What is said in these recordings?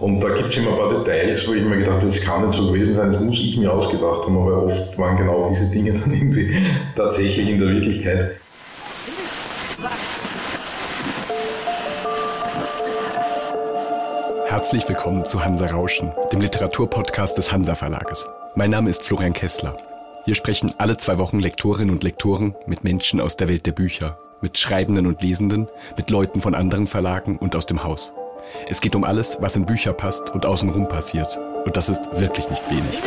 Und da gibt es immer ein paar Details, wo ich mir gedacht habe, das kann nicht so gewesen sein, das muss ich mir ausgedacht haben, aber oft waren genau diese Dinge dann irgendwie tatsächlich in der Wirklichkeit. Herzlich willkommen zu Hansa Rauschen, dem Literaturpodcast des Hansa Verlages. Mein Name ist Florian Kessler. Hier sprechen alle zwei Wochen Lektorinnen und Lektoren mit Menschen aus der Welt der Bücher, mit Schreibenden und Lesenden, mit Leuten von anderen Verlagen und aus dem Haus. Es geht um alles, was in Bücher passt und außenrum passiert. Und das ist wirklich nicht wenig.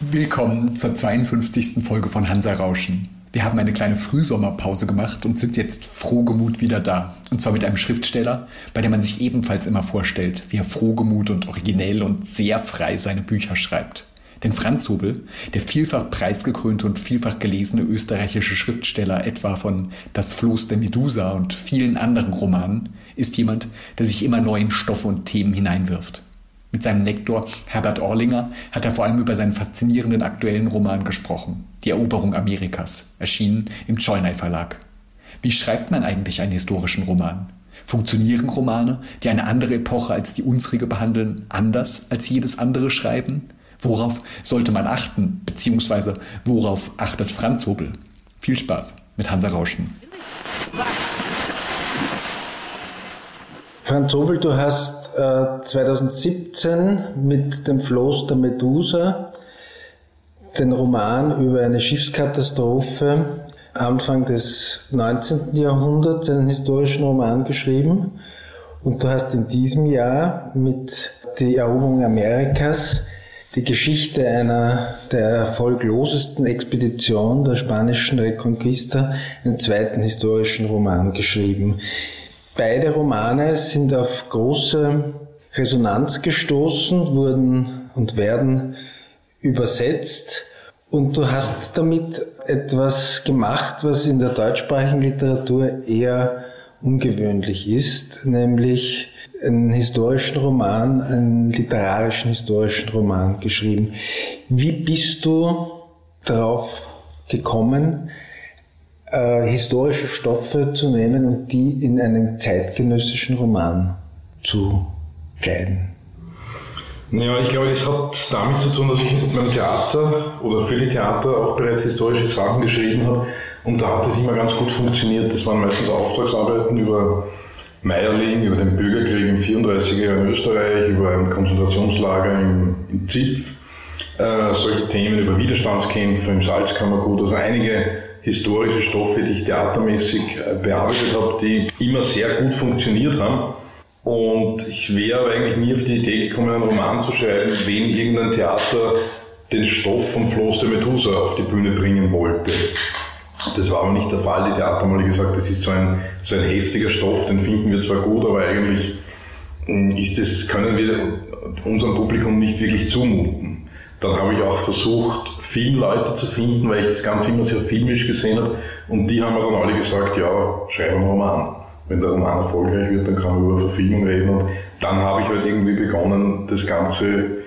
Willkommen zur 52. Folge von Hansa Rauschen. Wir haben eine kleine Frühsommerpause gemacht und sind jetzt frohgemut wieder da. Und zwar mit einem Schriftsteller, bei dem man sich ebenfalls immer vorstellt, wie er frohgemut und originell und sehr frei seine Bücher schreibt. Denn Franz Hobel, der vielfach preisgekrönte und vielfach gelesene österreichische Schriftsteller etwa von Das Floß der Medusa und vielen anderen Romanen, ist jemand, der sich immer neu in Stoffe und Themen hineinwirft. Mit seinem Lektor Herbert Orlinger hat er vor allem über seinen faszinierenden aktuellen Roman gesprochen, Die Eroberung Amerikas, erschienen im Cholnay Verlag. Wie schreibt man eigentlich einen historischen Roman? Funktionieren Romane, die eine andere Epoche als die unsrige behandeln, anders als jedes andere Schreiben? Worauf sollte man achten, beziehungsweise worauf achtet Franz Hobel? Viel Spaß mit Hansa Rauschen. Franz Hobel, du hast äh, 2017 mit dem Floß der Medusa den Roman über eine Schiffskatastrophe Anfang des 19. Jahrhunderts, einen historischen Roman geschrieben. Und du hast in diesem Jahr mit Die Eroberung Amerikas die Geschichte einer der erfolglosesten Expedition der spanischen Reconquista, einen zweiten historischen Roman geschrieben. Beide Romane sind auf große Resonanz gestoßen, wurden und werden übersetzt. Und du hast damit etwas gemacht, was in der deutschsprachigen Literatur eher ungewöhnlich ist, nämlich einen historischen Roman, einen literarischen historischen Roman geschrieben. Wie bist du darauf gekommen, äh, historische Stoffe zu nehmen und die in einen zeitgenössischen Roman zu kleiden? Naja, ich glaube, das hat damit zu tun, dass ich beim Theater oder für die Theater auch bereits historische Sachen geschrieben habe und da hat es immer ganz gut funktioniert. Das waren meistens Auftragsarbeiten über Meierling, über den Bürgerkrieg im 34er Jahr in Österreich, über ein Konzentrationslager im, im Zipf, äh, solche Themen über Widerstandskämpfe im Salzkammergut, also einige historische Stoffe, die ich theatermäßig äh, bearbeitet habe, die immer sehr gut funktioniert haben. Und ich wäre eigentlich nie auf die Idee gekommen, einen Roman zu schreiben, wenn irgendein Theater den Stoff vom Floß der Medusa auf die Bühne bringen wollte. Das war aber nicht der Fall. Die Theater haben gesagt, das ist so ein, so ein heftiger Stoff, den finden wir zwar gut, aber eigentlich hm, ist das, können wir unserem Publikum nicht wirklich zumuten. Dann habe ich auch versucht, Filmleute zu finden, weil ich das Ganze immer sehr filmisch gesehen habe. Und die haben mir dann alle gesagt, ja, schreib einen Roman. Wenn der Roman erfolgreich wird, dann kann man über Verfilmung reden. Und dann habe ich halt irgendwie begonnen, das Ganze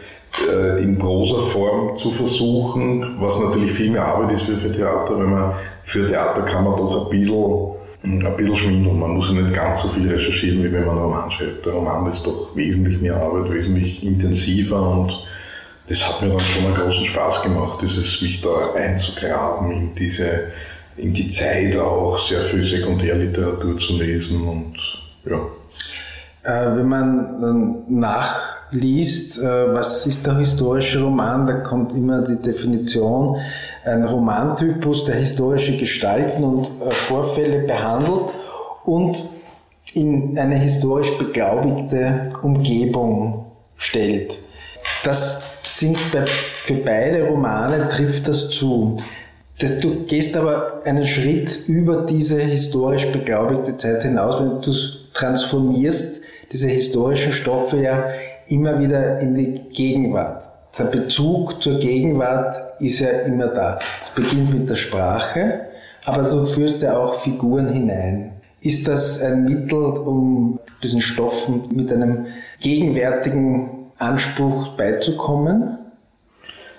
äh, in Prosaform zu versuchen, was natürlich viel mehr Arbeit ist für, für Theater, wenn man für Theater kann man doch ein bisschen, ein bisschen schwindeln. Man muss ja nicht ganz so viel recherchieren, wie wenn man einen Roman schreibt. Der Roman ist doch wesentlich mehr Arbeit, wesentlich intensiver und das hat mir dann schon einen großen Spaß gemacht, dieses mich da einzugraben in diese, in die Zeit auch, sehr viel Sekundärliteratur zu lesen und ja. Äh, wenn man dann nachliest, äh, was ist der historische Roman, da kommt immer die Definition, ein Romantypus, der historische Gestalten und äh, Vorfälle behandelt und in eine historisch beglaubigte Umgebung stellt. Das sind bei, für beide Romane trifft das zu. Das, du gehst aber einen Schritt über diese historisch beglaubigte Zeit hinaus, wenn du transformierst diese historischen Stoffe ja immer wieder in die Gegenwart. Der Bezug zur Gegenwart ist ja immer da. Es beginnt mit der Sprache, aber du führst ja auch Figuren hinein. Ist das ein Mittel, um diesen Stoffen mit einem gegenwärtigen Anspruch beizukommen?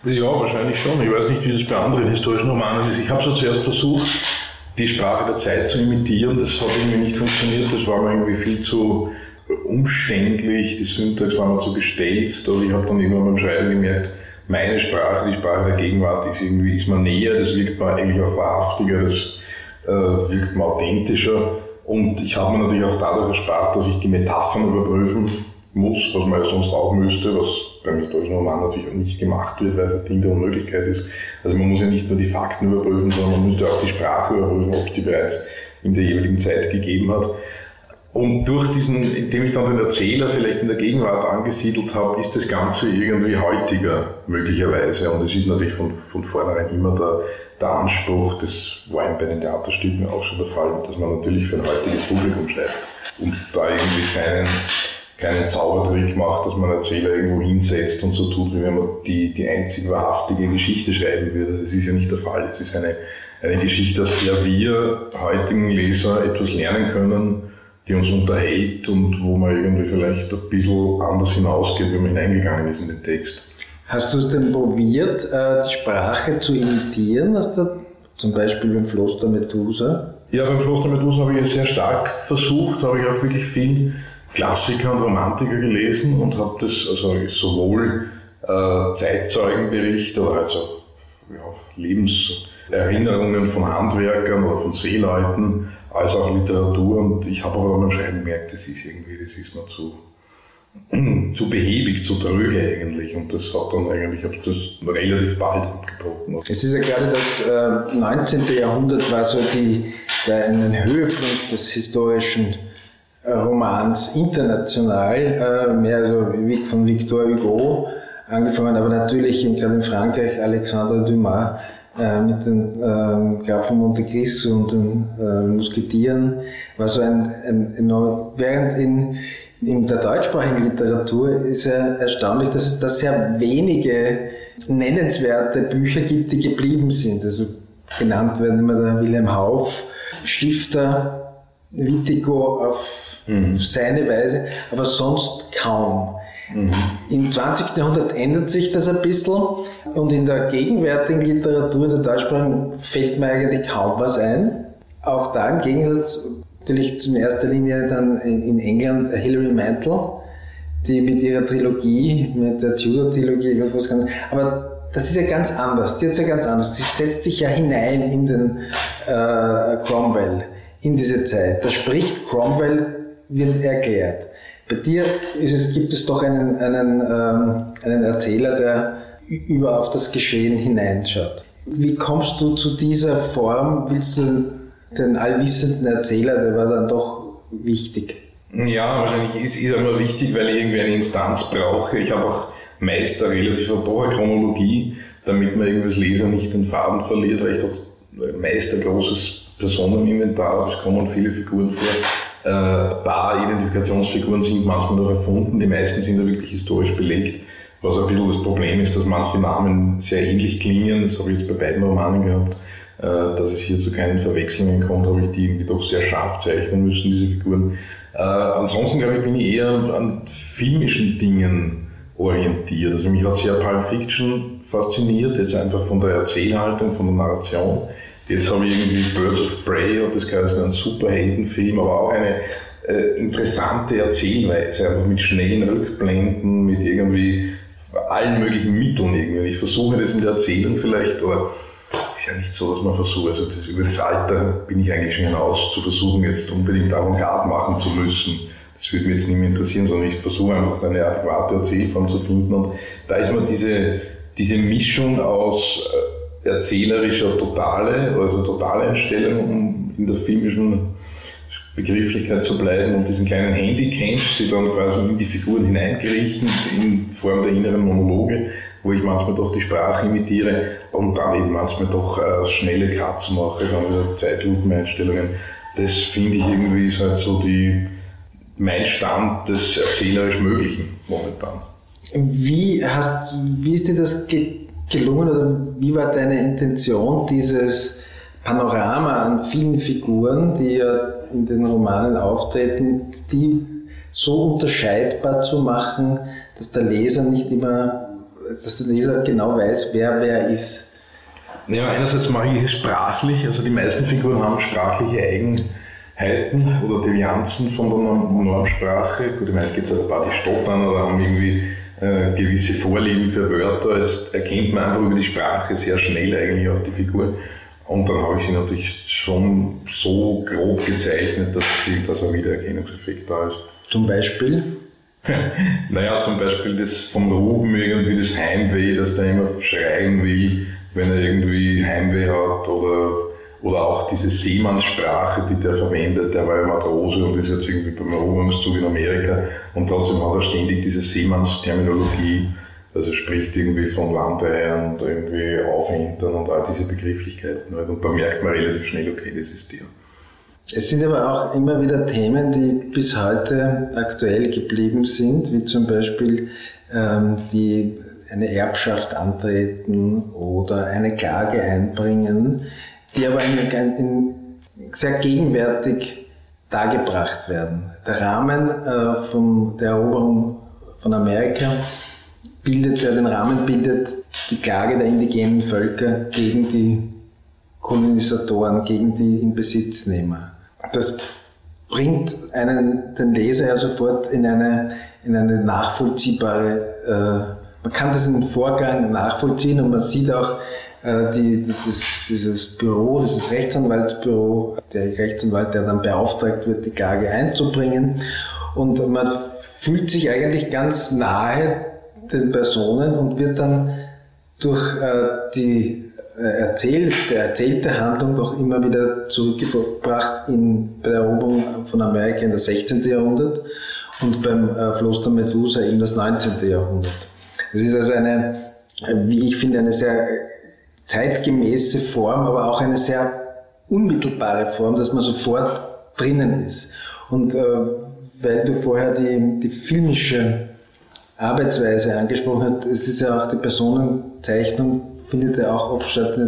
Ja, wahrscheinlich schon. Ich weiß nicht, wie das bei anderen historischen Romanen ist. Ich habe so zuerst versucht, die Sprache der Zeit zu imitieren. Das hat irgendwie nicht funktioniert. Das war mir irgendwie viel zu umständlich, die Syntax war mir zu gestellt. Also ich habe dann irgendwann beim Schreiben gemerkt, meine Sprache, die Sprache der Gegenwart ist irgendwie ist mir näher, das wirkt mir eigentlich auch wahrhaftiger, das äh, wirkt mir authentischer. Und ich habe mir natürlich auch dadurch erspart, dass ich die Metaphern überprüfen muss, was man ja sonst auch müsste, was beim historischen Roman natürlich auch nicht gemacht wird, weil es ein Ding der Unmöglichkeit ist. Also man muss ja nicht nur die Fakten überprüfen, sondern man müsste auch die Sprache überprüfen, ob es die bereits in der jeweiligen Zeit gegeben hat. Und durch diesen, indem ich dann den Erzähler vielleicht in der Gegenwart angesiedelt habe, ist das Ganze irgendwie heutiger möglicherweise. Und es ist natürlich von, von vornherein immer der, der Anspruch, das war bei den Theaterstücken auch schon der Fall, dass man natürlich für ein heutiges Publikum schreibt. Und da irgendwie keinen, keinen Zaubertrick macht, dass man Erzähler irgendwo hinsetzt und so tut, wie wenn man die, die einzig wahrhaftige Geschichte schreiben würde. Das ist ja nicht der Fall. Es ist eine, eine Geschichte, aus der wir heutigen Leser etwas lernen können, die uns unterhält und wo man irgendwie vielleicht ein bisschen anders hinausgeht, wenn man hineingegangen ist in den Text. Hast du es denn probiert, äh, die Sprache zu imitieren, aus der, zum Beispiel beim Floß der Medusa? Ja, beim Floß der Medusa habe ich es sehr stark versucht, habe ich auch wirklich viel Klassiker und Romantiker gelesen und habe das also sowohl äh, Zeitzeugenberichte oder also ja, Lebenserinnerungen von Handwerkern oder von Seeleuten als auch Literatur. Und ich habe aber Schreiben gemerkt, das ist irgendwie, das ist mir zu, zu behäbig, zu tröge eigentlich. Und das hat dann eigentlich, habe das relativ bald abgebrochen. Es ist ja gerade das äh, 19. Jahrhundert war so die, der einen Höhepunkt des historischen äh, Romans international, äh, mehr so von Victor Hugo angefangen, aber natürlich in, gerade in Frankreich Alexandre Dumas äh, mit den äh, Graf von Monte Cristo und den äh, Musketieren war so ein, ein enorm, während in, in der deutschsprachigen Literatur ist ja erstaunlich, dass es da sehr wenige nennenswerte Bücher gibt, die geblieben sind. Also genannt werden immer der Wilhelm Hauff, Stifter, Wittigo auf mhm. seine Weise, aber sonst kaum. Mhm. Im 20. Jahrhundert ändert sich das ein bisschen und in der gegenwärtigen Literatur, in der deutschsprachigen, fällt mir eigentlich kaum was ein. Auch da im Gegensatz natürlich in erster Linie dann in England Hilary Mantel, die mit ihrer Trilogie, mit der Tudor-Trilogie irgendwas ganz, aber das ist ja ganz anders. Die ist ja ganz anders. Sie setzt sich ja hinein in den äh, Cromwell, in diese Zeit. Da spricht Cromwell, wird erklärt. Bei dir es, gibt es doch einen, einen, ähm, einen Erzähler, der über auf das Geschehen hineinschaut. Wie kommst du zu dieser Form? Willst du den, den allwissenden Erzähler, der war dann doch wichtig? Ja, wahrscheinlich ist, ist er wichtig, weil ich irgendwie eine Instanz brauche. Ich habe auch meist eine relativ hohe Chronologie, damit man irgendwie als Leser nicht den Faden verliert, weil ich doch meist ein großes Personeninventar habe. Es kommen viele Figuren vor äh, paar Identifikationsfiguren sind manchmal noch erfunden, die meisten sind ja wirklich historisch belegt. Was ein bisschen das Problem ist, dass manche Namen sehr ähnlich klingen, das habe ich jetzt bei beiden Romanen gehabt, äh, dass es hier zu keinen Verwechslungen kommt, habe ich die irgendwie doch sehr scharf zeichnen müssen, diese Figuren. Äh, ansonsten glaube ich, bin ich eher an filmischen Dingen orientiert. Also mich hat sehr Pulp Fiction fasziniert, jetzt einfach von der Erzählhaltung, von der Narration. Jetzt habe ich irgendwie Birds of Prey und das gehört ein Superheldenfilm, aber auch eine äh, interessante Erzählweise, einfach mit schnellen Rückblenden, mit irgendwie allen möglichen Mitteln irgendwie. Ich versuche das in der Erzählung vielleicht, aber ist ja nicht so, dass man versucht, also das, über das Alter bin ich eigentlich schon hinaus, zu versuchen, jetzt unbedingt Avantgarde machen zu müssen. Das würde mich jetzt nicht mehr interessieren, sondern ich versuche einfach eine adäquate Erzählform zu finden und da ist mir diese, diese Mischung aus äh, erzählerischer Totale, also Totaleinstellung, in der filmischen Begrifflichkeit zu bleiben und diesen kleinen Handycams, die dann quasi in die Figuren hineinkriechen, in Form der inneren Monologe, wo ich manchmal doch die Sprache imitiere und dann eben manchmal doch äh, schnelle Cuts mache, dann wieder Zeitlupeneinstellungen. Das finde ich irgendwie ist halt so die, mein Stand des erzählerisch Möglichen momentan. Wie, hast, wie ist dir das gelungen oder wie war deine Intention, dieses Panorama an vielen Figuren, die ja in den Romanen auftreten, die so unterscheidbar zu machen, dass der Leser nicht immer, dass der Leser genau weiß, wer wer ist? Ja, einerseits mache ich es sprachlich, also die meisten Figuren haben sprachliche Eigenheiten oder Devianzen von der Normsprache. Gut, ich meine, es gibt ein paar, die stottern oder haben irgendwie äh, gewisse Vorlieben für Wörter. Jetzt erkennt man einfach über die Sprache sehr schnell eigentlich auch die Figur. Und dann habe ich sie natürlich schon so grob gezeichnet, dass, sie, dass ein Wiedererkennungseffekt da ist. Zum Beispiel? naja, zum Beispiel das vom Ruben irgendwie das Heimweh, dass der immer schreien will, wenn er irgendwie Heimweh hat oder, oder auch diese Seemannssprache, die der verwendet, der war ja Matrose und ist jetzt irgendwie beim Eroberungszug in Amerika und trotzdem hat er ständig diese Seemannsterminologie, also spricht irgendwie von Landeiern und irgendwie Aufhintern und all diese Begrifflichkeiten halt. und da merkt man relativ schnell, okay, das ist der. Es sind aber auch immer wieder Themen, die bis heute aktuell geblieben sind, wie zum Beispiel ähm, die eine Erbschaft antreten oder eine Klage einbringen, die aber in, in sehr gegenwärtig dargebracht werden. Der Rahmen äh, von der Eroberung von Amerika bildet, der den Rahmen bildet, die Klage der indigenen Völker gegen die Kolonisatoren, gegen die Inbesitznehmer. Das bringt einen, den Leser ja sofort in eine, in eine nachvollziehbare, äh, man kann diesen Vorgang nachvollziehen und man sieht auch äh, die, dieses, dieses Büro, dieses Rechtsanwaltsbüro, der Rechtsanwalt, der dann beauftragt wird, die Klage einzubringen. Und man fühlt sich eigentlich ganz nahe den Personen und wird dann durch äh, die äh, erzählte, erzählte Handlung doch immer wieder zurückgebracht in, bei der Eroberung von Amerika in das 16. Jahrhundert und beim äh, Floß Medusa in das 19. Jahrhundert. Es ist also eine, wie ich finde, eine sehr zeitgemäße Form, aber auch eine sehr unmittelbare Form, dass man sofort drinnen ist. Und äh, weil du vorher die, die filmische Arbeitsweise angesprochen hast, es ist ja auch die Personenzeichnung findet ja auch oft statt.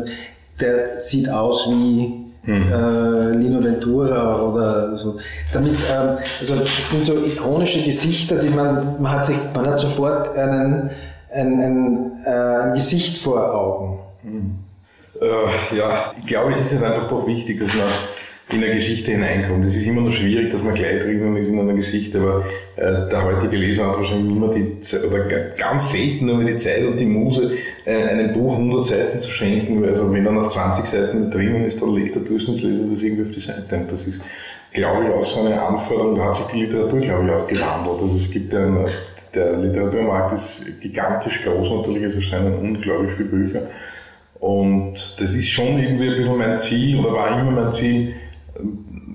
Der sieht aus wie hm. äh, Lino Ventura oder so. Damit, ähm, also das sind so ikonische Gesichter, die man, man hat sich, man hat sofort einen, ein, ein, äh, ein Gesicht vor Augen. Hm. Äh, ja, ich glaube, es ist jetzt einfach doch wichtig, dass man in eine Geschichte hineinkommt. Es ist immer noch schwierig, dass man gleich drinnen ist in einer Geschichte, aber äh, der heutige Leser hat wahrscheinlich immer die Zeit, oder ganz selten nur die Zeit und die Muse, äh, einem Buch 100 Seiten zu schenken, also wenn er nach 20 Seiten drinnen ist, dann legt der Durchschnittsleser das irgendwie auf die Seite. Und das ist, glaube ich, auch so eine Anforderung, da hat sich die Literatur, glaube ich, auch gewandelt. Also es gibt einen, der Literaturmarkt ist gigantisch groß natürlich, es erscheinen unglaublich viele Bücher. Und das ist schon irgendwie ein bisschen mein Ziel, oder war immer mein Ziel,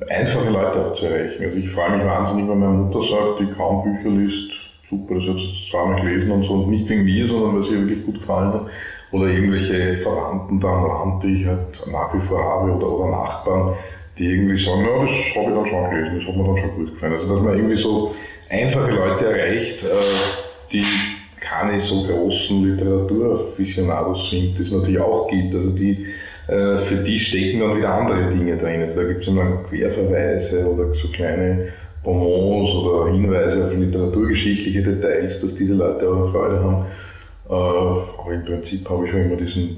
einfache Leute auch zu erreichen. Also ich freue mich wahnsinnig, wenn meine Mutter sagt, die kaum Bücher liest, super, das hat sie zweimal gelesen und so, und nicht wegen mir, sondern weil sie wirklich gut gefallen hat. Oder irgendwelche Verwandten da am Rand, die ich halt nach wie vor habe, oder, oder Nachbarn, die irgendwie sagen, ja, das habe ich dann schon gelesen, das hat mir dann schon gut gefallen. Also dass man irgendwie so einfache Leute erreicht, äh, die keine so großen Literaturafficionados sind, die es natürlich auch gibt, also die äh, für die stecken dann wieder andere Dinge drin. Also da gibt es dann Querverweise oder so kleine Bonbons oder Hinweise auf literaturgeschichtliche Details, dass diese Leute auch Freude haben. Äh, aber im Prinzip habe ich schon immer diesen,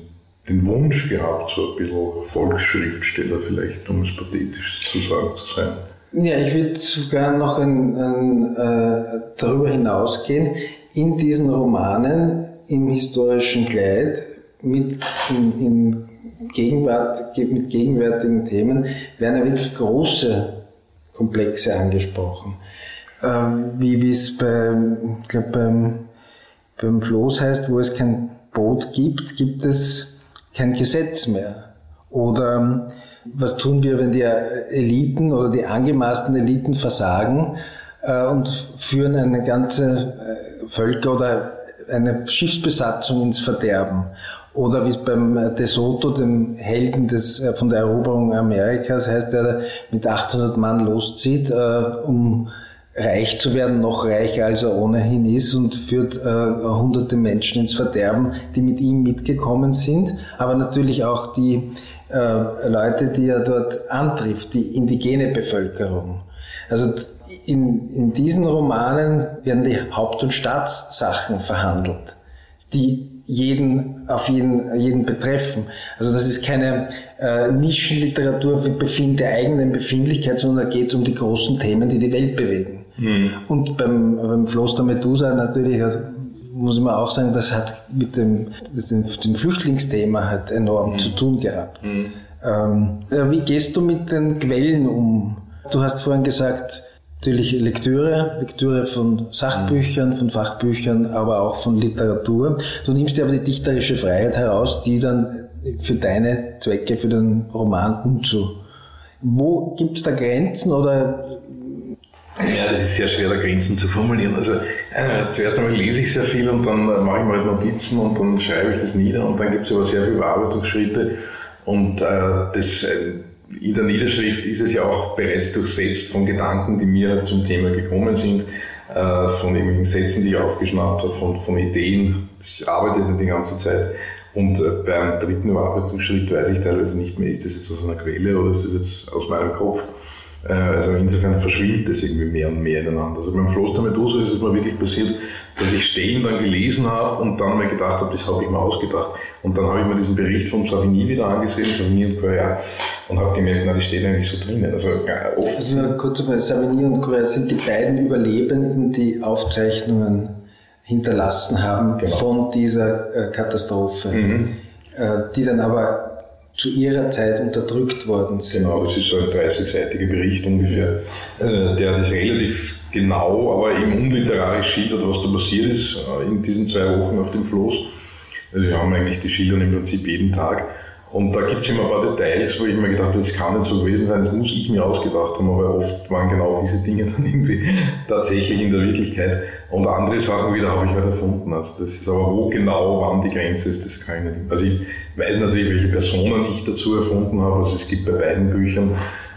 den Wunsch gehabt, so ein bisschen Volksschriftsteller vielleicht, um es pathetisch zu sagen zu sein. Ja, ich würde sogar noch ein, ein, äh, darüber hinausgehen. In diesen Romanen im historischen Kleid mit in, in Gegenwart, mit gegenwärtigen Themen werden ja wirklich große Komplexe angesprochen. Ähm, wie es glaub, beim, beim Floß heißt, wo es kein Boot gibt, gibt es kein Gesetz mehr. Oder was tun wir, wenn die Eliten oder die angemaßten Eliten versagen äh, und führen eine ganze äh, Völker oder eine Schiffsbesatzung ins Verderben? Oder wie es beim De Soto, dem Helden des, äh, von der Eroberung Amerikas, heißt, der mit 800 Mann loszieht, äh, um reich zu werden, noch reicher als er ohnehin ist und führt äh, hunderte Menschen ins Verderben, die mit ihm mitgekommen sind, aber natürlich auch die äh, Leute, die er dort antrifft, die indigene Bevölkerung. Also in, in diesen Romanen werden die Haupt- und Staatssachen verhandelt, die jeden, auf jeden, jeden betreffen. Also das ist keine äh, Nischenliteratur mit Befind der eigenen Befindlichkeit, sondern da geht es um die großen Themen, die die Welt bewegen. Mhm. Und beim, beim Floß der Medusa natürlich muss man auch sagen, das hat mit dem, dem, dem Flüchtlingsthema halt enorm mhm. zu tun gehabt. Mhm. Ähm, wie gehst du mit den Quellen um? Du hast vorhin gesagt, natürlich Lektüre, Lektüre von Sachbüchern, von Fachbüchern, aber auch von Literatur. Du nimmst dir aber die dichterische Freiheit heraus, die dann für deine Zwecke, für den Roman umzu. Wo gibt es da Grenzen oder ja, das ist sehr schwer, da Grenzen zu formulieren. Also äh, zuerst einmal lese ich sehr viel und dann mache ich mal Notizen und dann schreibe ich das nieder und dann gibt es aber sehr viele Bearbeitungsschritte und äh, das äh, in der Niederschrift ist es ja auch bereits durchsetzt von Gedanken, die mir zum Thema gekommen sind, äh, von irgendwelchen Sätzen, die ich aufgeschnappt habe, von, von Ideen. Ich arbeite dann die ganze Zeit. Und äh, beim dritten Überarbeitungsschritt weiß ich teilweise nicht mehr, ist das jetzt aus einer Quelle oder ist das jetzt aus meinem Kopf. Äh, also insofern verschwimmt das irgendwie mehr und mehr ineinander. Also beim Floß Medusa ist es mir wirklich passiert, dass ich Stellen dann gelesen habe und dann mir gedacht habe, das habe ich mir ausgedacht. Und dann habe ich mir diesen Bericht von Savigny wieder angesehen, Savigny und Coria, und habe gemerkt, na, die steht eigentlich so drinnen. Also oft. Also kurz mal, Savigny und Coria sind die beiden Überlebenden, die Aufzeichnungen hinterlassen haben genau. von dieser äh, Katastrophe, mhm. äh, die dann aber zu ihrer Zeit unterdrückt worden sind. Genau, das ist so ein 30-seitiger Bericht ungefähr, äh, der das relativ genau, aber eben unliterarisch schildert, was da passiert ist äh, in diesen zwei Wochen auf dem Floß. Also wir haben eigentlich die Schildern im Prinzip jeden Tag. Und da gibt es immer ein paar Details, wo ich mir gedacht habe, das kann nicht so gewesen sein, das muss ich mir ausgedacht haben, aber oft waren genau diese Dinge dann irgendwie tatsächlich in der Wirklichkeit. Und andere Sachen wieder habe ich halt erfunden. Also das ist aber wo genau, wann die Grenze ist, das kann ich nicht. Also ich weiß natürlich, welche Personen ich dazu erfunden habe. Also es gibt bei beiden Büchern,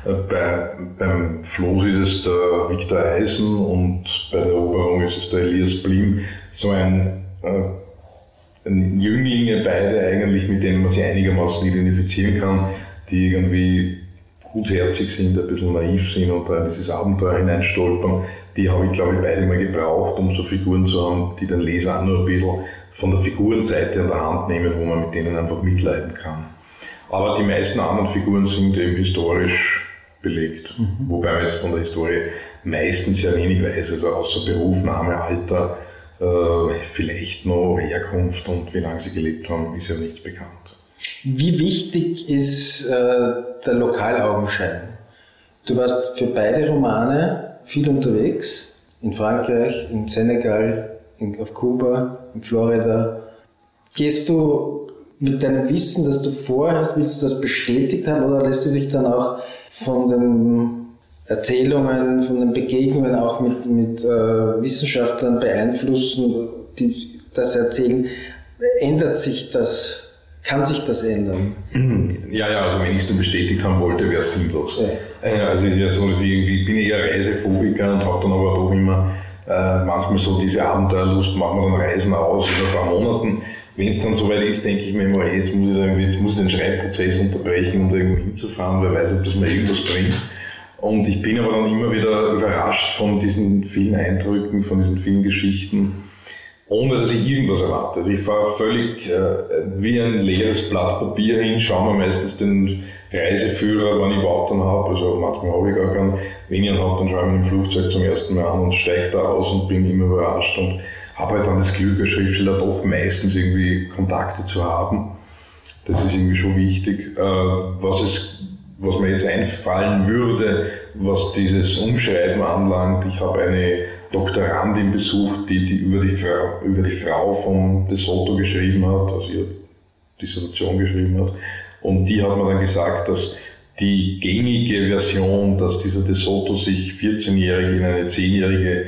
äh, bei, beim Floß ist es der Viktor Eisen und bei der Eroberung ist es der Elias Blim. So ein äh, Jünglinge beide eigentlich, mit denen man sich einigermaßen identifizieren kann, die irgendwie gutherzig sind, ein bisschen naiv sind und da in dieses Abenteuer hineinstolpern. Die habe ich, glaube ich, beide mal gebraucht, um so Figuren zu haben, die den Leser auch nur ein bisschen von der Figurenseite an der Hand nehmen, wo man mit denen einfach mitleiden kann. Aber die meisten anderen Figuren sind eben historisch belegt, mhm. wobei man jetzt von der Historie meistens sehr wenig weiß, also außer Beruf, Name, Alter, äh, vielleicht noch Herkunft und wie lange sie gelebt haben, ist ja nichts bekannt. Wie wichtig ist äh, der Lokalaugenschein? Du warst für beide Romane viel unterwegs, in Frankreich, in Senegal, in, auf Kuba, in Florida. Gehst du mit deinem Wissen, das du vorhast, willst du das bestätigt haben oder lässt du dich dann auch von den Erzählungen, von den Begegnungen auch mit, mit äh, Wissenschaftlern beeinflussen, die das erzählen, ändert sich das, kann sich das ändern? Ja, ja, also wenn ich es nur bestätigt haben wollte, wäre es sinnlos. Ja. Äh, also es ist ja so, dass ich irgendwie, ich bin eher Reisephobiker und habe dann aber doch immer äh, manchmal so diese Abenteuerlust, machen wir dann Reisen aus in ein paar Monaten. Wenn es dann soweit ist, denke ich mir immer, jetzt muss ich, irgendwie, jetzt muss ich den Schreibprozess unterbrechen, um da irgendwo hinzufahren, wer weiß, ob das mir irgendwas bringt. Und ich bin aber dann immer wieder überrascht von diesen vielen Eindrücken, von diesen vielen Geschichten, ohne dass ich irgendwas erwarte. Ich fahre völlig äh, wie ein leeres Blatt Papier hin, schaue mir meistens den Reiseführer, wann ich überhaupt dann habe, also manchmal habe ich gar keinen, wenn ich ihn habe, dann schaue ich mir im Flugzeug zum ersten Mal an und steige da aus und bin immer überrascht und habe halt dann das Glück als Schriftsteller doch meistens irgendwie Kontakte zu haben. Das ist irgendwie schon wichtig. Äh, was es was mir jetzt einfallen würde, was dieses Umschreiben anlangt. Ich habe eine Doktorandin besucht, die, die über, die Frau, über die Frau von De Soto geschrieben hat, also ihre Dissertation geschrieben hat. Und die hat mir dann gesagt, dass die gängige Version, dass dieser De Soto sich 14-Jährige in eine 10-Jährige,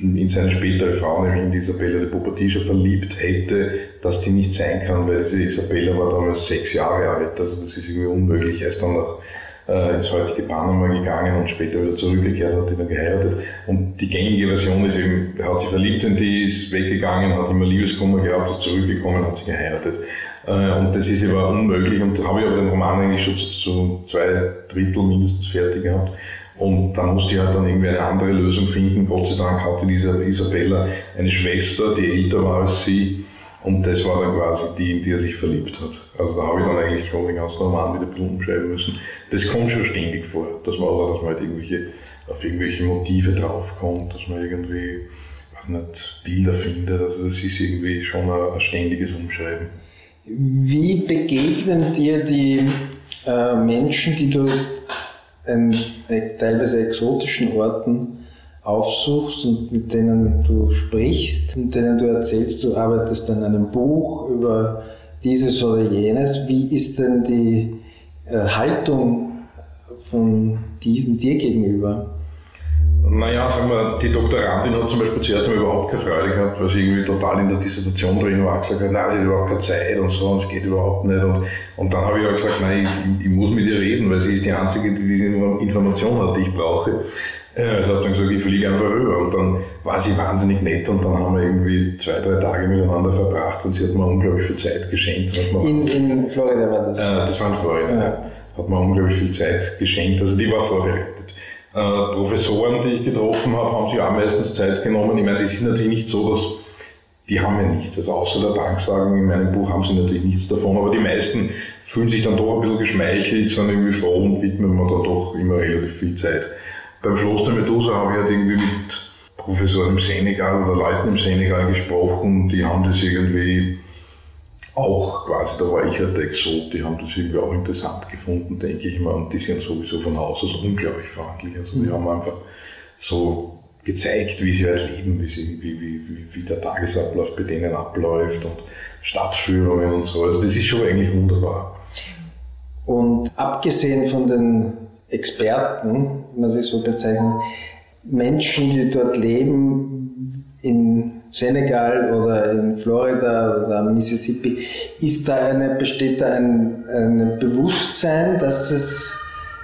in seine spätere Frau, nämlich in die Isabella de Popatischa, verliebt hätte, dass die nicht sein kann, weil diese Isabella war damals sechs Jahre alt, also das ist irgendwie unmöglich. Er ist dann nach äh, ins heutige Panama gegangen und später wieder zurückgekehrt, hat die geheiratet. Und die gängige Version ist eben, er hat sich verliebt in die, ist weggegangen, hat immer Liebeskummer gehabt, ist zurückgekommen, hat sie geheiratet. Äh, und das ist aber unmöglich und da habe ich aber den Roman eigentlich schon zu, zu zwei Drittel mindestens fertig gehabt. Und dann musste ich halt dann irgendwie eine andere Lösung finden. Gott sei Dank hatte diese Isabella eine Schwester, die älter war als sie Und das war dann quasi die, in die er sich verliebt hat. Also da habe ich dann eigentlich schon den ganzen Roman wieder umschreiben müssen. Das kommt schon ständig vor, dass man, dass man halt irgendwelche, auf irgendwelche Motive draufkommt, dass man irgendwie, weiß nicht, Bilder findet. Also das ist irgendwie schon ein, ein ständiges Umschreiben. Wie begegnen dir die äh, Menschen, die du in äh, teilweise exotischen Orten aufsuchst und mit denen du sprichst, mit denen du erzählst, du arbeitest an einem Buch über dieses oder jenes. Wie ist denn die äh, Haltung von diesen dir gegenüber? Naja, sagen wir, die Doktorandin hat zum Beispiel zuerst einmal überhaupt keine Freude gehabt, weil sie irgendwie total in der Dissertation drin war, gesagt hat, nein, sie hat überhaupt keine Zeit und so, und es geht überhaupt nicht. Und, und dann habe ich auch gesagt, nein, ich, ich, muss mit ihr reden, weil sie ist die Einzige, die diese Information hat, die ich brauche. Also hat dann gesagt, ich fliege einfach rüber. Und dann war sie wahnsinnig nett und dann haben wir irgendwie zwei, drei Tage miteinander verbracht und sie hat mir unglaublich viel Zeit geschenkt. In, in Florida war das? Äh, das war in Florida. Ja. Hat mir unglaublich viel Zeit geschenkt. Also die war vorbereitet. Äh, Professoren, die ich getroffen habe, haben sich auch meistens Zeit genommen. Ich meine, das ist natürlich nicht so, dass die haben ja nichts. Also außer der Danksagen in meinem Buch haben sie natürlich nichts davon, aber die meisten fühlen sich dann doch ein bisschen geschmeichelt, sind irgendwie froh und widmen mir dann doch immer relativ viel Zeit. Beim der Medusa habe ich halt irgendwie mit Professoren im Senegal oder Leuten im Senegal gesprochen, die haben das irgendwie auch quasi, da war ich halt der Exot, die haben das irgendwie auch interessant gefunden, denke ich mal, und die sind sowieso von Haus aus unglaublich freundlich. Also die haben einfach so gezeigt, wie sie halt leben, wie, sie, wie, wie, wie, der Tagesablauf bei denen abläuft und Stadtführungen und so. Also das ist schon eigentlich wunderbar. Und abgesehen von den Experten, wenn man sie so bezeichnet, Menschen, die dort leben, in Senegal oder in Florida oder Mississippi, ist da eine, besteht da ein, ein Bewusstsein, dass es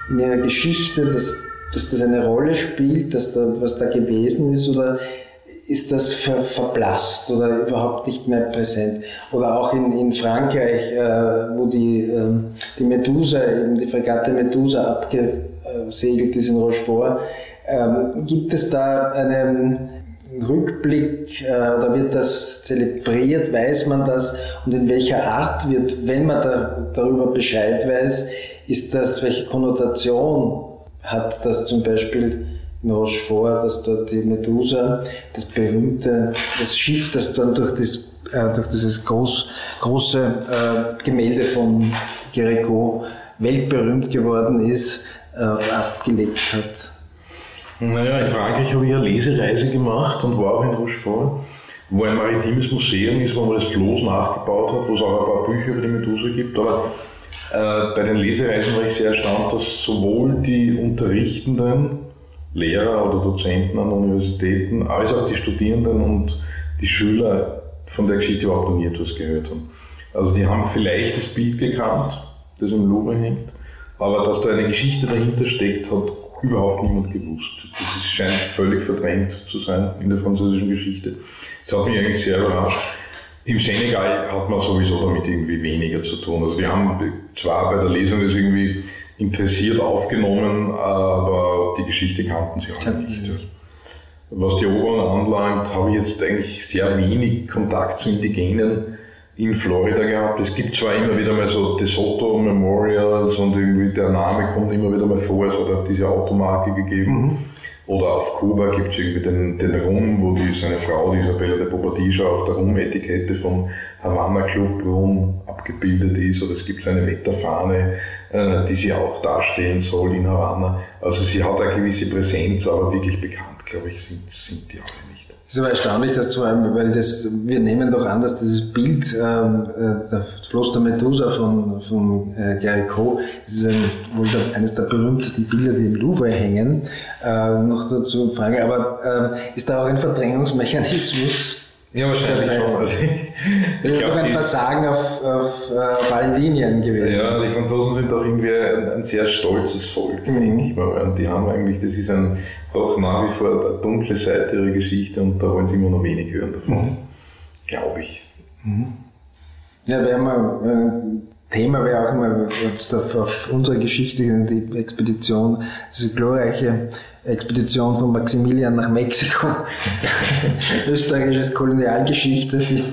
in ihrer Geschichte, dass, dass das eine Rolle spielt, dass da was da gewesen ist oder ist das ver, verblasst oder überhaupt nicht mehr präsent. Oder auch in, in Frankreich, äh, wo die, äh, die Medusa, eben die Fregatte Medusa abgesegelt ist in Rochefort, ähm, gibt es da einen Rückblick äh, oder wird das zelebriert? Weiß man das? Und in welcher Art wird, wenn man da, darüber Bescheid weiß, ist das, welche Konnotation hat das zum Beispiel in Rochefort, dass dort die Medusa, das berühmte, das Schiff, das dann durch, das, äh, durch dieses groß, große äh, Gemälde von Géricault weltberühmt geworden ist, äh, abgelegt hat. Naja, in Frankreich habe ich eine Lesereise gemacht und war auch in Rochefort, wo ein maritimes Museum ist, wo man das Floß nachgebaut hat, wo es auch ein paar Bücher über die Medusa gibt. Aber äh, bei den Lesereisen war ich sehr erstaunt, dass sowohl die Unterrichtenden Lehrer oder Dozenten an Universitäten, als auch die Studierenden und die Schüler von der Geschichte überhaupt noch nie etwas gehört haben. Also die haben vielleicht das Bild gekannt, das im Louvre hängt, aber dass da eine Geschichte dahinter steckt, hat überhaupt niemand gewusst. Das ist, scheint völlig verdrängt zu sein in der französischen Geschichte. Das hat mich eigentlich sehr überrascht. Im Senegal hat man sowieso damit irgendwie weniger zu tun. Also die haben zwar bei der Lesung das irgendwie interessiert aufgenommen, aber die Geschichte kannten sie alle nicht. Was die Eroberung anlangt, habe ich jetzt eigentlich sehr wenig Kontakt zu Indigenen in Florida gehabt. Es gibt zwar immer wieder mal so DeSoto Memorials und irgendwie der Name kommt immer wieder mal vor, es hat auch diese Automarke gegeben. Mhm. Oder auf Kuba gibt es irgendwie den, den Rum, wo die, seine Frau, die Isabella de Bobadilla, auf der Rum-Etikette vom Havana Club Rum abgebildet ist. Oder es gibt so eine Wetterfahne, äh, die sie auch darstellen soll in Havanna. Also sie hat eine gewisse Präsenz, aber wirklich bekannt, glaube ich, sind, sind die alle nicht. Es ist aber erstaunlich, dass zu einem, weil das, wir nehmen doch an, dass dieses Bild, ähm, äh, der Floß der Medusa von, von äh, Gary Coe, das ist ein, wohl der, eines der berühmtesten Bilder, die im Louvre hängen, äh, noch dazu fragen, aber äh, ist da auch ein Verdrängungsmechanismus ja, wahrscheinlich schon. Also ich, das ist doch ein die, Versagen auf, auf, auf allen Linien gewesen. Ja, die Franzosen sind doch irgendwie ein, ein sehr stolzes Volk, mhm. denke ich mal. Und die haben eigentlich, das ist ein, doch nach wie vor eine dunkle Seite ihrer Geschichte und da wollen sie immer noch wenig hören davon. Mhm. Glaube ich. Mhm. Ja, wäre mal, äh, Thema wäre auch mal auf, auf unsere Geschichte, die Expedition, diese glorreiche Expedition von Maximilian nach Mexiko. Österreichisches Kolonialgeschichte, die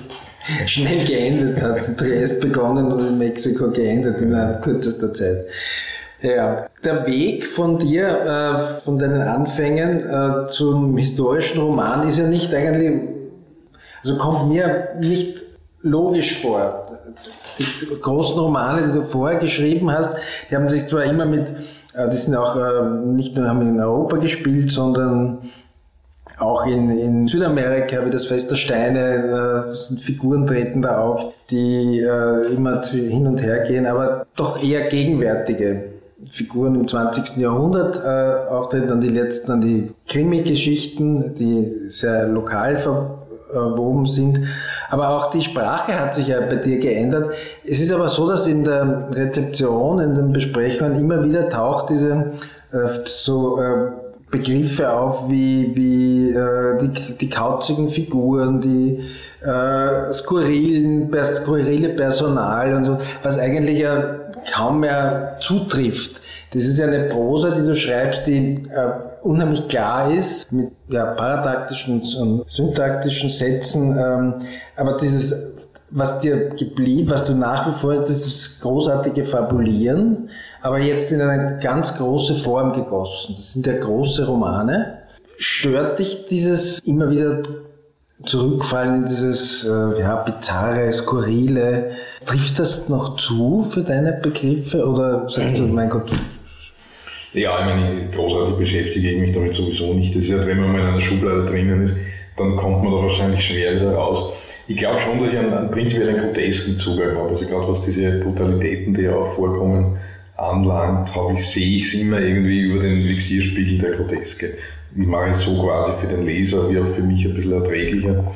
schnell geendet hat. In Triest begonnen und in Mexiko geendet in kürzester Zeit. Ja, der Weg von dir, äh, von deinen Anfängen äh, zum historischen Roman ist ja nicht eigentlich, also kommt mir nicht logisch vor. Die großen Romane, die du vorher geschrieben hast, die haben sich zwar immer mit, die sind auch äh, nicht nur haben in Europa gespielt, sondern auch in, in Südamerika wie das Fest der Steine, äh, das sind Figuren treten da auf, die äh, immer hin und her gehen, aber doch eher gegenwärtige Figuren im 20. Jahrhundert äh, auftreten, dann die letzten, dann die Krimi-Geschichten, die sehr lokal verwoben sind. Aber auch die Sprache hat sich ja bei dir geändert. Es ist aber so, dass in der Rezeption, in den Besprechungen immer wieder taucht diese äh, so äh, Begriffe auf wie, wie äh, die, die kauzigen Figuren, die äh, skurrilen, skurrile Personal und so, was eigentlich ja kaum mehr zutrifft. Das ist ja eine Prosa, die du schreibst, die äh, unheimlich klar ist, mit ja, parataktischen und syntaktischen Sätzen, ähm, aber dieses, was dir geblieben, was du nach wie vor, das ist großartige Fabulieren, aber jetzt in eine ganz große Form gegossen. Das sind ja große Romane. Stört dich dieses immer wieder zurückfallen in dieses äh, ja, bizarre, skurrile? Trifft das noch zu für deine Begriffe oder sagst du, mein Gott, ja, ich meine, großartig beschäftige ich mich damit sowieso nicht. Das ist ja, wenn man mal in einer Schublade drinnen ist, dann kommt man da wahrscheinlich schwer wieder raus. Ich glaube schon, dass ich einen, einen prinzipiell einen grotesken Zugang habe. Also gerade was diese Brutalitäten, die ja auch vorkommen, anlangt, habe ich, sehe ich es immer irgendwie über den Vixierspiegel der Groteske. Ich mache es so quasi für den Leser wie auch für mich ein bisschen erträglicher.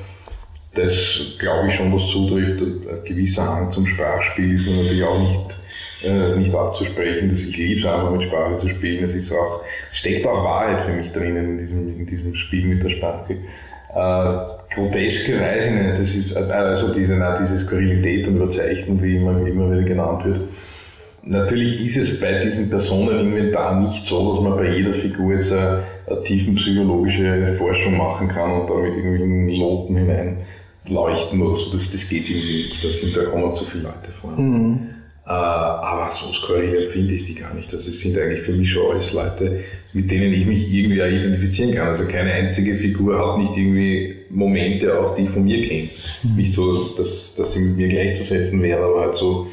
Das glaube ich schon, was zutrifft. Ein gewisser Hang zum Sprachspiel ist mir natürlich auch nicht, äh, nicht abzusprechen. Das, ich liebe es einfach mit Sprache zu spielen. Es ist auch, steckt auch Wahrheit für mich drinnen in diesem, in diesem Spiel mit der Sprache. Äh, groteske weiß ich nicht. Das ist, also diese, na, diese Skurrilität und Überzeichnung, die immer, immer wieder genannt wird Natürlich ist es bei diesem Personeninventar nicht so, dass man bei jeder Figur jetzt eine, eine tiefenpsychologische Forschung machen kann und damit irgendwelchen Loten hineinleuchten oder so. Das, das geht irgendwie nicht. Da, sind, da kommen zu viele Leute vor. Mhm. Äh, aber so skurril empfinde ich die gar nicht. Das sind eigentlich für mich schon alles Leute, mit denen ich mich irgendwie identifizieren kann. Also keine einzige Figur hat nicht irgendwie Momente, auch die von mir kennen. Mhm. Nicht so, dass, dass, dass sie mit mir gleichzusetzen wären, aber halt so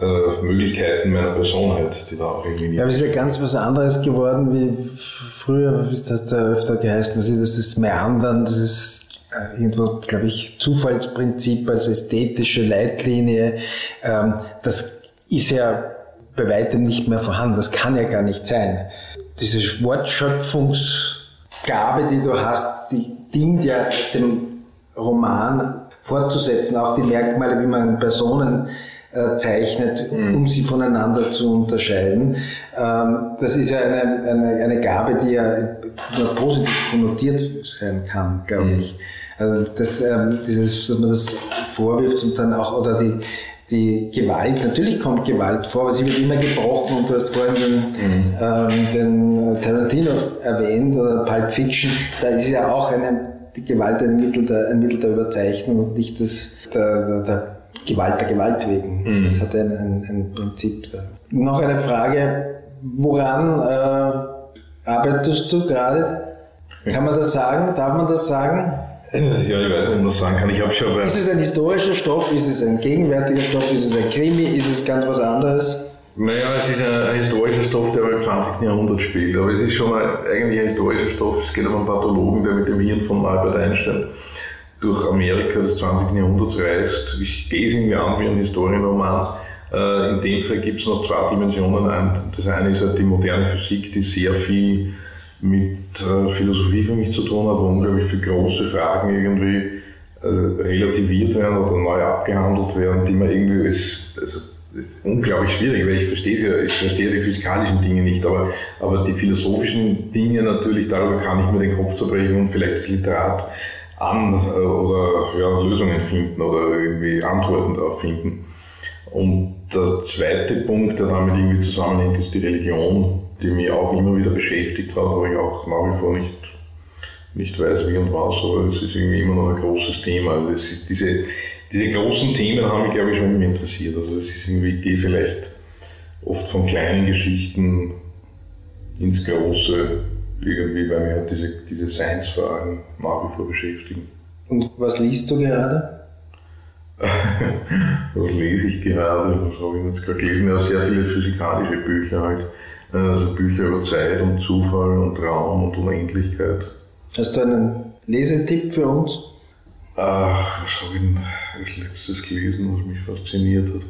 äh, Möglichkeiten meiner Person halt, die da auch irgendwie nicht. Ja, aber es ist ja ganz was anderes geworden wie früher, wie das da öfter geheißen, also das ist Meandern, das ist irgendwo, glaube ich, Zufallsprinzip als ästhetische Leitlinie. Ähm, das ist ja bei weitem nicht mehr vorhanden, das kann ja gar nicht sein. Diese Wortschöpfungsgabe, die du hast, die dient ja dem Roman fortzusetzen, auch die Merkmale, wie man Personen äh, zeichnet, mhm. um sie voneinander zu unterscheiden. Ähm, das ist ja eine, eine, eine Gabe, die ja nur positiv konnotiert sein kann, glaube mhm. ich. Also das, ähm, dieses, dass man das vorwirft und dann auch, oder die, die Gewalt, natürlich kommt Gewalt vor, aber sie wird immer gebrochen und du hast vorhin den, mhm. ähm, den Tarantino erwähnt oder Pulp Fiction, da ist ja auch eine, die Gewalt ein Mittel der, ein Mittel der Überzeichnung und nicht das, der, der, der Gewalt der Gewalt wegen. Mhm. Das hat ein, ein, ein Prinzip. Noch eine Frage, woran äh, arbeitest du gerade? Kann man das sagen? Darf man das sagen? Ja, ich weiß nicht, ob man das sagen kann. Ich habe schon Ist es ein historischer Stoff? Ist es ein gegenwärtiger Stoff? Ist es ein Krimi? Ist es ganz was anderes? Naja, es ist ein, historischer Stoff, der im 20. Jahrhundert spielt. Aber es ist schon ein, eigentlich ein historischer Stoff. Es geht um einen Pathologen, der mit dem Hirn von Albert Einstein durch Amerika des 20. Jahrhunderts reist. Ich gehe es irgendwie an wie ein Historienroman. Äh, in dem Fall gibt es noch zwei Dimensionen. Das eine ist halt die moderne Physik, die sehr viel mit äh, Philosophie für mich zu tun hat, wo unglaublich viele große Fragen irgendwie äh, relativiert werden oder neu abgehandelt werden, die man irgendwie als, also ist unglaublich schwierig, weil ich verstehe ja, ich verstehe die physikalischen Dinge nicht, aber, aber die philosophischen Dinge natürlich, darüber kann ich mir den Kopf zerbrechen und vielleicht als Literat an äh, oder ja, Lösungen finden oder irgendwie Antworten darauf finden. Und der zweite Punkt, der damit irgendwie zusammenhängt, ist die Religion, die mich auch immer wieder beschäftigt hat, wo ich auch nach wie vor nicht, nicht weiß, wie und was, aber es ist irgendwie immer noch ein großes Thema. Also diese, diese großen Themen haben mich, glaube ich, schon immer interessiert. Also es ist irgendwie, ich gehe vielleicht oft von kleinen Geschichten ins Große, irgendwie, weil mich halt diese, diese Science-Fragen nach wie vor beschäftigen. Und was liest du gerade? was lese ich gerade? Was habe ich jetzt gerade gelesen? Ja, sehr viele physikalische Bücher halt. Also Bücher über Zeit und Zufall und Raum und Unendlichkeit. Hast du einen Lesetipp für uns? Ach, was habe ich denn als letztes gelesen, was mich fasziniert hat?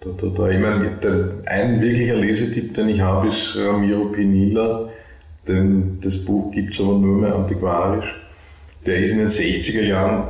Da, da, da. Ich meine, der, ein wirklicher Lesetipp, den ich habe, ist Ramiro Pinilla. Denn das Buch gibt es aber nur mehr antiquarisch. Der ist in den 60er Jahren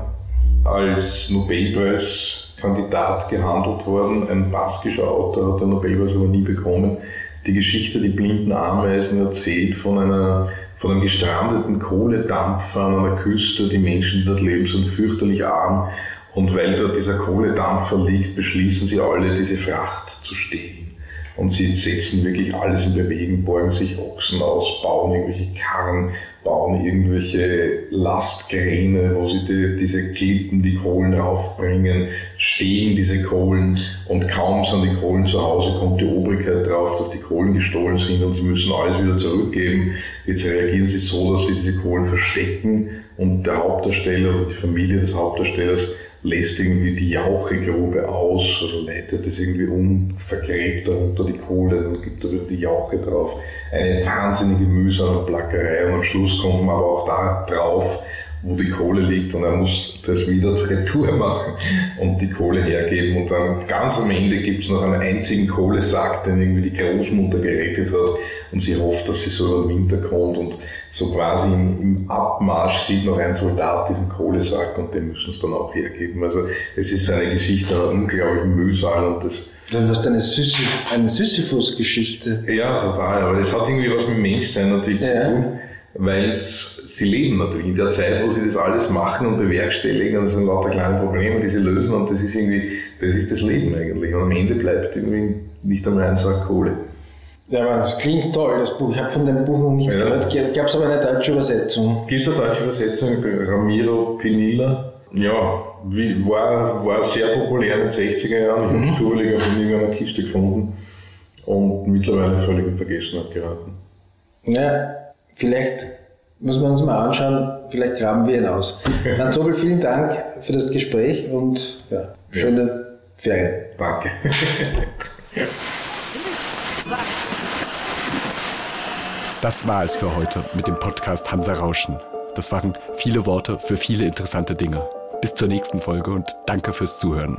als Nobelpreiskandidat gehandelt worden. Ein baskischer Autor hat den Nobelpreis aber nie bekommen. Die Geschichte Die blinden Ameisen erzählt von einer von einem gestrandeten Kohledampfer an einer Küste. Die Menschen, die dort leben, sind fürchterlich arm. Und weil dort dieser Kohledampfer liegt, beschließen sie alle, diese Fracht zu stehlen. Und sie setzen wirklich alles in Bewegung, borgen sich Ochsen aus, bauen irgendwelche Karren, bauen irgendwelche Lastgräne, wo sie die, diese Klippen, die Kohlen raufbringen, stehen diese Kohlen und kaum sind die Kohlen zu Hause, kommt die Obrigkeit drauf, dass die Kohlen gestohlen sind und sie müssen alles wieder zurückgeben. Jetzt reagieren sie so, dass sie diese Kohlen verstecken und der Hauptdarsteller oder die Familie des Hauptdarstellers lässt irgendwie die Jauchegrube aus, also leitet das irgendwie um, vergräbt darunter die Kohle, dann gibt er wieder die Jauche drauf. Eine wahnsinnige mühsame Plackerei und am Schluss kommt man aber auch da drauf, wo die Kohle liegt und er muss das wieder retour machen und die Kohle hergeben und dann ganz am Ende gibt es noch einen einzigen Kohlesack, den irgendwie die Großmutter gerettet hat und sie hofft, dass sie so den Winter kommt und so quasi im, im Abmarsch sieht noch ein Soldat diesen Kohlesack und den müssen sie dann auch hergeben. Also es ist eine Geschichte einer unglaublichen Mühsal und das dann hast du eine, Sisyphus, eine Sisyphus-Geschichte. Ja, total. Aber das hat irgendwie was mit Menschsein natürlich ja. zu tun, weil sie leben natürlich in der Zeit, wo sie das alles machen und bewerkstelligen und es sind lauter kleine Probleme, die sie lösen und das ist irgendwie, das ist das Leben eigentlich. Und am Ende bleibt irgendwie nicht einmal ein Sack Kohle. Ja, aber das klingt toll, das Buch. Ich habe von dem Buch noch nichts ja. gehört. Gab es aber eine deutsche Übersetzung? Gibt eine deutsche Übersetzung, Ramiro Pinilla. Ja, wie, war, war sehr populär in den 60er Jahren. Ich mhm. zufällig auf irgendeiner Kiste gefunden und mittlerweile völlig in Vergessenheit geraten. Ja, vielleicht muss man uns mal anschauen, vielleicht graben wir ihn aus. Dann Sobel, vielen Dank für das Gespräch und ja, schöne ja. Ferien. Danke. Das war es für heute mit dem Podcast Hansa Rauschen. Das waren viele Worte für viele interessante Dinge. Bis zur nächsten Folge und danke fürs Zuhören.